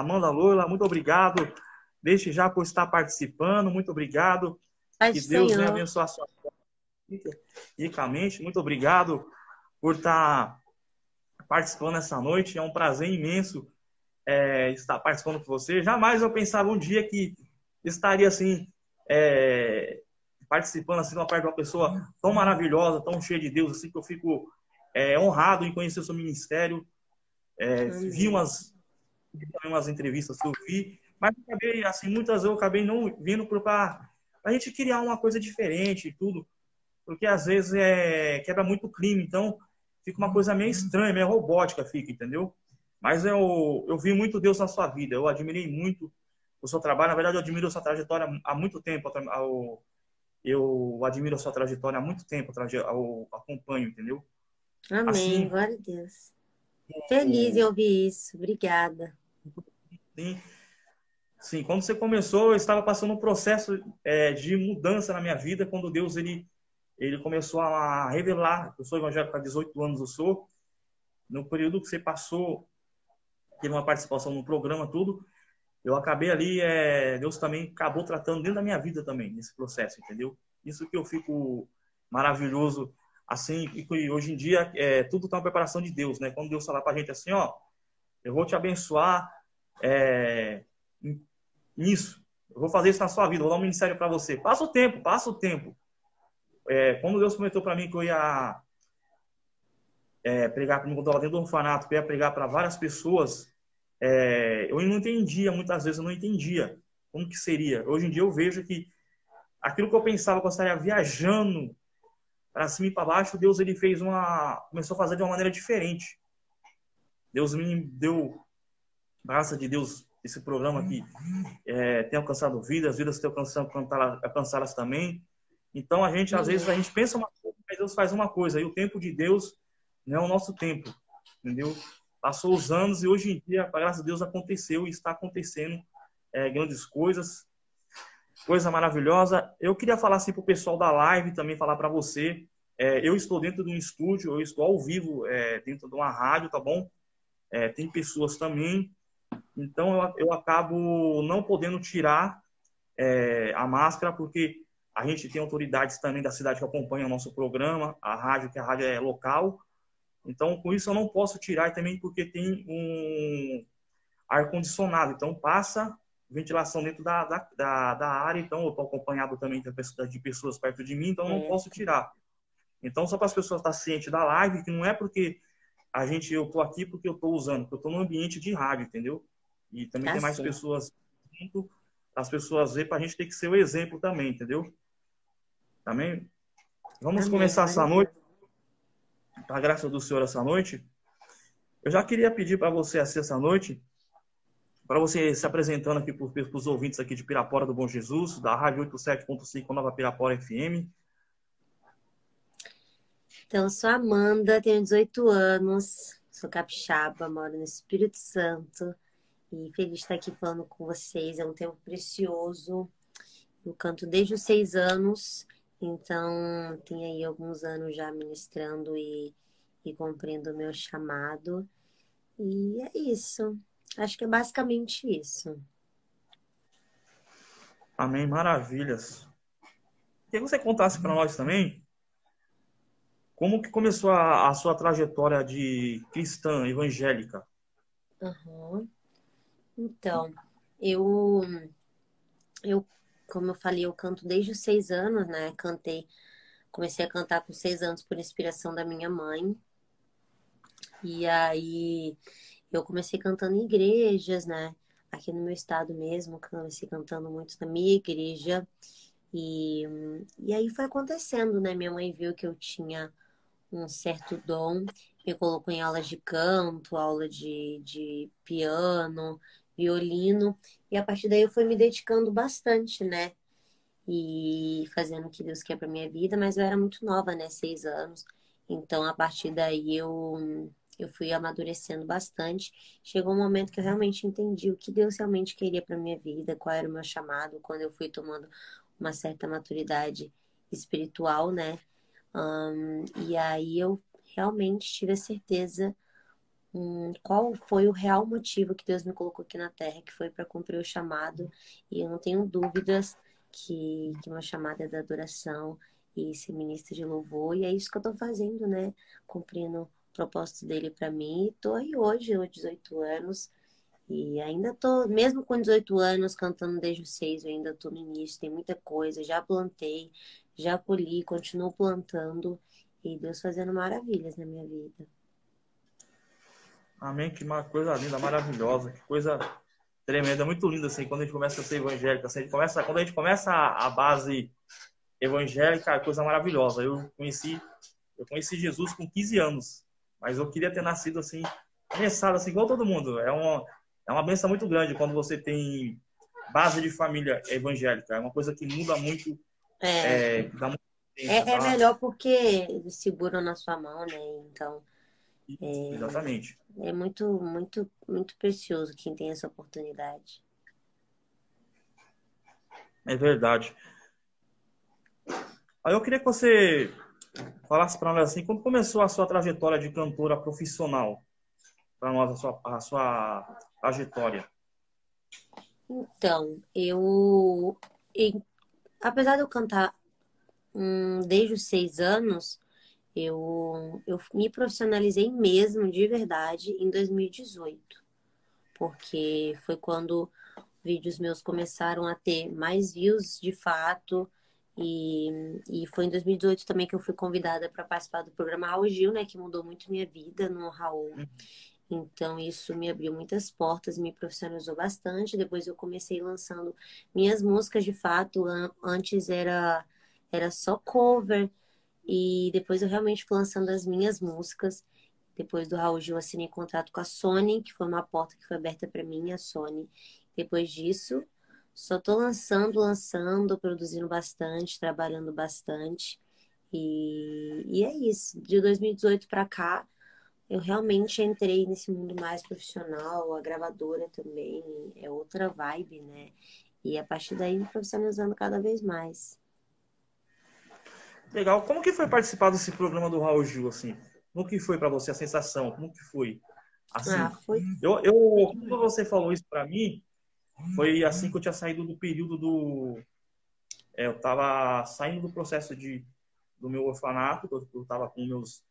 Amanda Loila, muito obrigado. Desde já por estar participando, muito obrigado. Paz que Deus venha abençoar a sua vida ricamente. Muito obrigado por estar participando essa noite. É um prazer imenso é, estar participando com você. Jamais eu pensava um dia que estaria assim, é, participando assim, uma parte de uma pessoa tão maravilhosa, tão cheia de Deus, assim, que eu fico é, honrado em conhecer o seu ministério. É, vi umas, umas entrevistas que eu vi, mas acabei, assim, muitas eu acabei não vindo para a gente criar uma coisa diferente e tudo, porque às vezes é, quebra muito clima, então fica uma coisa meio estranha, meio robótica fica, entendeu? Mas eu, eu vi muito Deus na sua vida, eu admirei muito o seu trabalho, na verdade eu admiro a sua trajetória há muito tempo, eu, eu admiro a sua trajetória há muito tempo, eu acompanho, entendeu? Amém, assim, glória a Deus. Feliz em ouvir isso, obrigada. Sim. Sim, quando você começou, eu estava passando um processo é, de mudança na minha vida, quando Deus ele, ele começou a revelar. Eu sou evangélico há 18 anos, eu sou. No período que você passou, teve uma participação no programa, tudo. Eu acabei ali, é, Deus também acabou tratando dentro da minha vida também, nesse processo, entendeu? Isso que eu fico maravilhoso, assim, e hoje em dia é, tudo está uma preparação de Deus, né? Quando Deus falar para a gente assim, ó, eu vou te abençoar, é, nisso. Eu vou fazer isso na sua vida, vou dar um ministério para você. Passa o tempo, passa o tempo. É, quando Deus prometeu para mim que eu ia é, pregar, quando eu estava dentro do orfanato, que eu ia pregar para várias pessoas, é, eu não entendia, muitas vezes eu não entendia como que seria. Hoje em dia eu vejo que aquilo que eu pensava que eu estaria viajando para cima e para baixo, Deus ele fez uma, começou a fazer de uma maneira diferente. Deus me deu, graça de Deus, esse programa aqui é, tem alcançado vidas, vidas têm alcançado, alcançadas também. Então a gente, às vezes, a gente pensa uma coisa, mas Deus faz uma coisa. E o tempo de Deus não é o nosso tempo, entendeu? Passou os anos e hoje em dia, graças a Deus, aconteceu e está acontecendo é, grandes coisas, coisa maravilhosa. Eu queria falar assim para o pessoal da live, também falar para você. É, eu estou dentro de um estúdio, eu estou ao vivo é, dentro de uma rádio, tá bom? É, tem pessoas também então eu, eu acabo não podendo tirar é, a máscara porque a gente tem autoridades também da cidade que acompanham o nosso programa, a rádio, que a rádio é local. Então, com isso eu não posso tirar também porque tem um ar-condicionado. Então, passa ventilação dentro da, da, da, da área. Então, eu estou acompanhado também de pessoas perto de mim, então não posso tirar. Então, só para as pessoas estar cientes da live, que não é porque a gente, eu estou aqui porque eu estou usando, porque eu estou no ambiente de rádio, entendeu? E também tem mais pessoas junto, as pessoas ver para a gente ter que ser o exemplo também, entendeu? Também. Vamos Amém. começar essa noite. A graça do Senhor essa noite. Eu já queria pedir para você assim, essa noite, para você se apresentando aqui para os ouvintes aqui de Pirapora do Bom Jesus, da Rádio 87.5 Nova Pirapora FM. Então, sou Amanda, tenho 18 anos, sou capixaba, moro no Espírito Santo. E feliz de estar aqui falando com vocês. É um tempo precioso. Eu canto desde os seis anos, então tem aí alguns anos já ministrando e, e cumprindo o meu chamado. E é isso. Acho que é basicamente isso. Amém, maravilhas. Queria que você contasse para nós também como que começou a, a, sua trajetória de cristã evangélica. Uhum. Então, eu, eu, como eu falei, eu canto desde os seis anos, né? Cantei, comecei a cantar com seis anos por inspiração da minha mãe. E aí eu comecei cantando em igrejas, né? Aqui no meu estado mesmo, comecei cantando muito na minha igreja. E, e aí foi acontecendo, né? Minha mãe viu que eu tinha um certo dom, me colocou em aulas de canto, aula de, de piano, violino, e a partir daí eu fui me dedicando bastante, né? E fazendo o que Deus quer para minha vida, mas eu era muito nova, né? Seis anos. Então, a partir daí eu, eu fui amadurecendo bastante. Chegou um momento que eu realmente entendi o que Deus realmente queria para minha vida, qual era o meu chamado, quando eu fui tomando uma certa maturidade espiritual, né? Um, e aí eu realmente tive a certeza hum, qual foi o real motivo que Deus me colocou aqui na Terra, que foi para cumprir o chamado. E eu não tenho dúvidas que, que meu chamado é da adoração e ser ministra de louvor. E é isso que eu estou fazendo, né? Cumprindo o propósito dele para mim. Estou aí hoje, aos 18 anos. E ainda tô, mesmo com 18 anos, cantando desde os 6, eu ainda tô no início, tem muita coisa, já plantei, já colhi, continuo plantando e Deus fazendo maravilhas na minha vida. Amém, que uma coisa linda, maravilhosa, que coisa tremenda, muito linda assim, quando a gente começa a ser evangélica, assim, a gente começa, quando a gente começa a, a base evangélica, coisa maravilhosa. Eu conheci, eu conheci Jesus com 15 anos, mas eu queria ter nascido assim, começado assim igual todo mundo. É uma é uma benção muito grande quando você tem base de família evangélica. É uma coisa que muda muito. É, é, muito é, é, melhor porque eles seguram na sua mão, né? Então. É, Exatamente. É muito, muito, muito precioso quem tem essa oportunidade. É verdade. Aí eu queria que você falasse para nós assim, como começou a sua trajetória de cantora profissional? Para nós, a sua, a sua trajetória? Então, eu, apesar de eu cantar hum, desde os seis anos, eu, eu me profissionalizei mesmo, de verdade, em 2018. Porque foi quando vídeos meus começaram a ter mais views de fato. E, e foi em 2018 também que eu fui convidada para participar do programa Raul Gil, né? Que mudou muito minha vida no Raul. Então, isso me abriu muitas portas, me profissionalizou bastante. Depois, eu comecei lançando minhas músicas de fato. Antes era, era só cover, e depois eu realmente fui lançando as minhas músicas. Depois do Raul Gil, assinei contrato com a Sony, que foi uma porta que foi aberta para mim, a Sony. Depois disso, só tô lançando, lançando, produzindo bastante, trabalhando bastante. E, e é isso. De 2018 para cá, eu realmente entrei nesse mundo mais profissional, a gravadora também é outra vibe, né? E a partir daí me profissionalizando cada vez mais. Legal. Como que foi participar desse programa do Raul Gil, assim? Como que foi para você a sensação? Como que foi? Assim, ah, foi... Eu, eu, quando você falou isso para mim, foi assim que eu tinha saído do período do... É, eu tava saindo do processo de, do meu orfanato, eu, eu tava com meus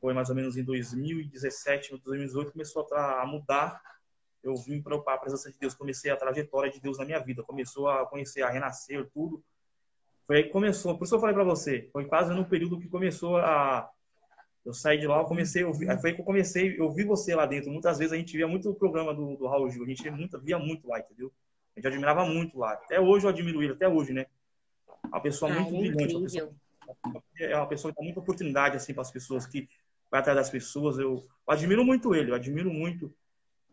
foi mais ou menos em 2017, 2018, começou a mudar. Eu vim para a presença de Deus, comecei a trajetória de Deus na minha vida, começou a conhecer, a renascer, tudo. Foi aí que começou, por isso eu falei para você, foi quase no período que começou a. Eu saí de lá, eu comecei a ouvir, foi aí que eu comecei, eu vi você lá dentro. Muitas vezes a gente via muito o programa do, do Raul Gil, a gente via muito, via muito lá, entendeu? A gente admirava muito lá. Até hoje eu admiro ele, até hoje, né? Uma pessoa ah, muito é brilhante. Uma pessoa, é uma pessoa que dá muita oportunidade assim para as pessoas que vai atrás das pessoas. Eu, eu admiro muito ele, eu admiro muito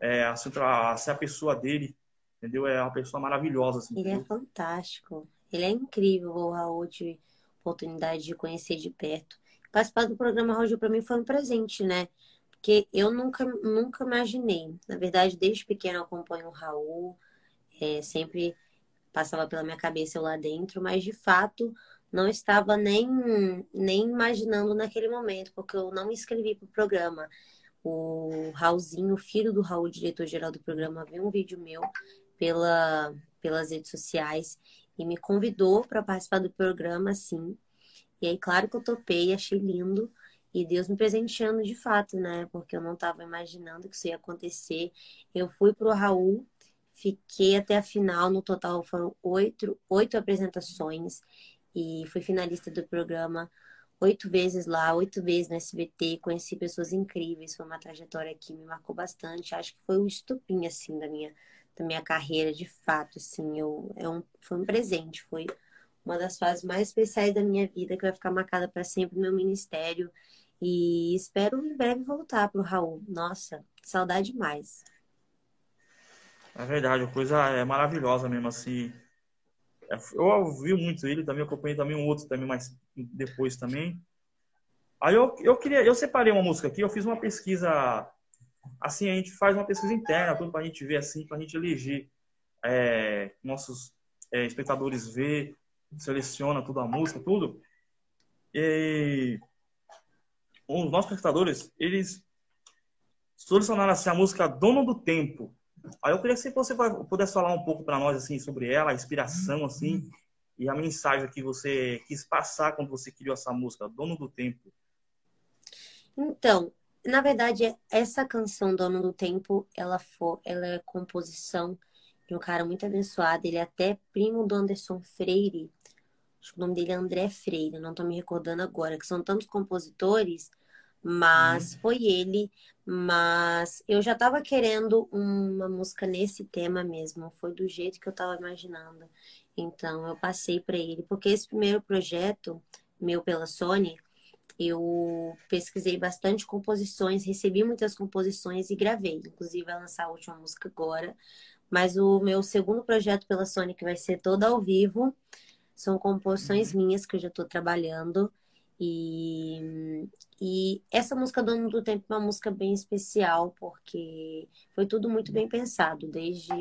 é, a, a, a, pessoa dele, entendeu? É uma pessoa maravilhosa. Assim, ele é entendeu? é fantástico. Ele é incrível, o Raul, tive oportunidade de conhecer de perto. Participar do programa Raul para mim foi um presente, né? Porque eu nunca, nunca imaginei. Na verdade, desde pequeno eu acompanho o Raul, é, sempre passava pela minha cabeça eu lá dentro, mas de fato não estava nem, nem imaginando naquele momento, porque eu não me inscrevi para o programa. O Raulzinho, filho do Raul, diretor-geral do programa, viu um vídeo meu pela, pelas redes sociais e me convidou para participar do programa, sim. E aí, claro que eu topei, achei lindo. E Deus me presenteando de fato, né? Porque eu não estava imaginando que isso ia acontecer. Eu fui para o Raul, fiquei até a final. No total foram oito, oito apresentações e fui finalista do programa oito vezes lá, oito vezes no SBT, conheci pessoas incríveis, foi uma trajetória que me marcou bastante, acho que foi o estupim, assim, da minha, da minha carreira, de fato, assim, eu, é um, foi um presente, foi uma das fases mais especiais da minha vida, que vai ficar marcada para sempre no meu ministério, e espero em breve voltar pro Raul, nossa, saudade demais. É verdade, a coisa é maravilhosa mesmo, assim, eu ouvi muito ele, também acompanhei também um outro também mais depois também. Aí eu, eu queria, eu separei uma música aqui, eu fiz uma pesquisa, assim, a gente faz uma pesquisa interna, tudo pra gente ver assim, pra gente eleger é, nossos é, espectadores ver, seleciona tudo a música, tudo. E os nossos espectadores, eles solucionaram assim, a música Dono do Tempo. Aí eu queria que você pudesse falar um pouco para nós assim sobre ela, a inspiração assim e a mensagem que você quis passar quando você criou essa música, Dono do Tempo. Então, na verdade, essa canção Dono do Tempo, ela for, ela é composição de um cara muito abençoado, ele é até primo do Anderson Freire. Acho que o nome dele é André Freire, não estou me recordando agora, que são tantos compositores mas uhum. foi ele. Mas eu já estava querendo uma música nesse tema mesmo, foi do jeito que eu estava imaginando. Então eu passei para ele, porque esse primeiro projeto meu pela Sony, eu pesquisei bastante composições, recebi muitas composições e gravei. Inclusive, vai lançar a última música agora. Mas o meu segundo projeto pela Sony, que vai ser todo ao vivo, são composições uhum. minhas que eu já estou trabalhando. E, e essa música Dono do Tempo é uma música bem especial, porque foi tudo muito bem pensado, desde,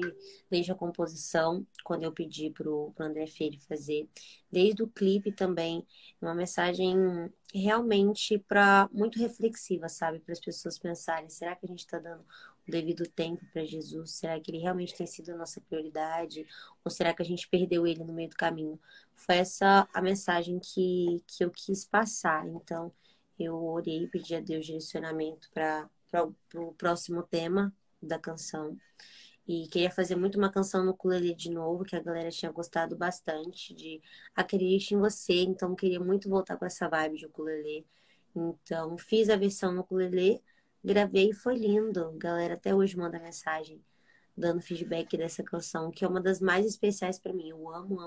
desde a composição, quando eu pedi para o André Freire fazer, desde o clipe também, uma mensagem realmente para muito reflexiva, sabe? Para as pessoas pensarem, será que a gente está dando o devido tempo para Jesus? Será que ele realmente tem sido a nossa prioridade? Ou será que a gente perdeu ele no meio do caminho? Foi essa a mensagem que, que eu quis passar. Então, eu orei e pedi a Deus direcionamento para o próximo tema da canção. E queria fazer muito uma canção no ukulele de novo, que a galera tinha gostado bastante de Acredite em Você. Então, queria muito voltar com essa vibe de ukulele. Então, fiz a versão no ukulele Gravei e foi lindo. A galera até hoje manda mensagem dando feedback dessa canção, que é uma das mais especiais para mim. Eu amo, amo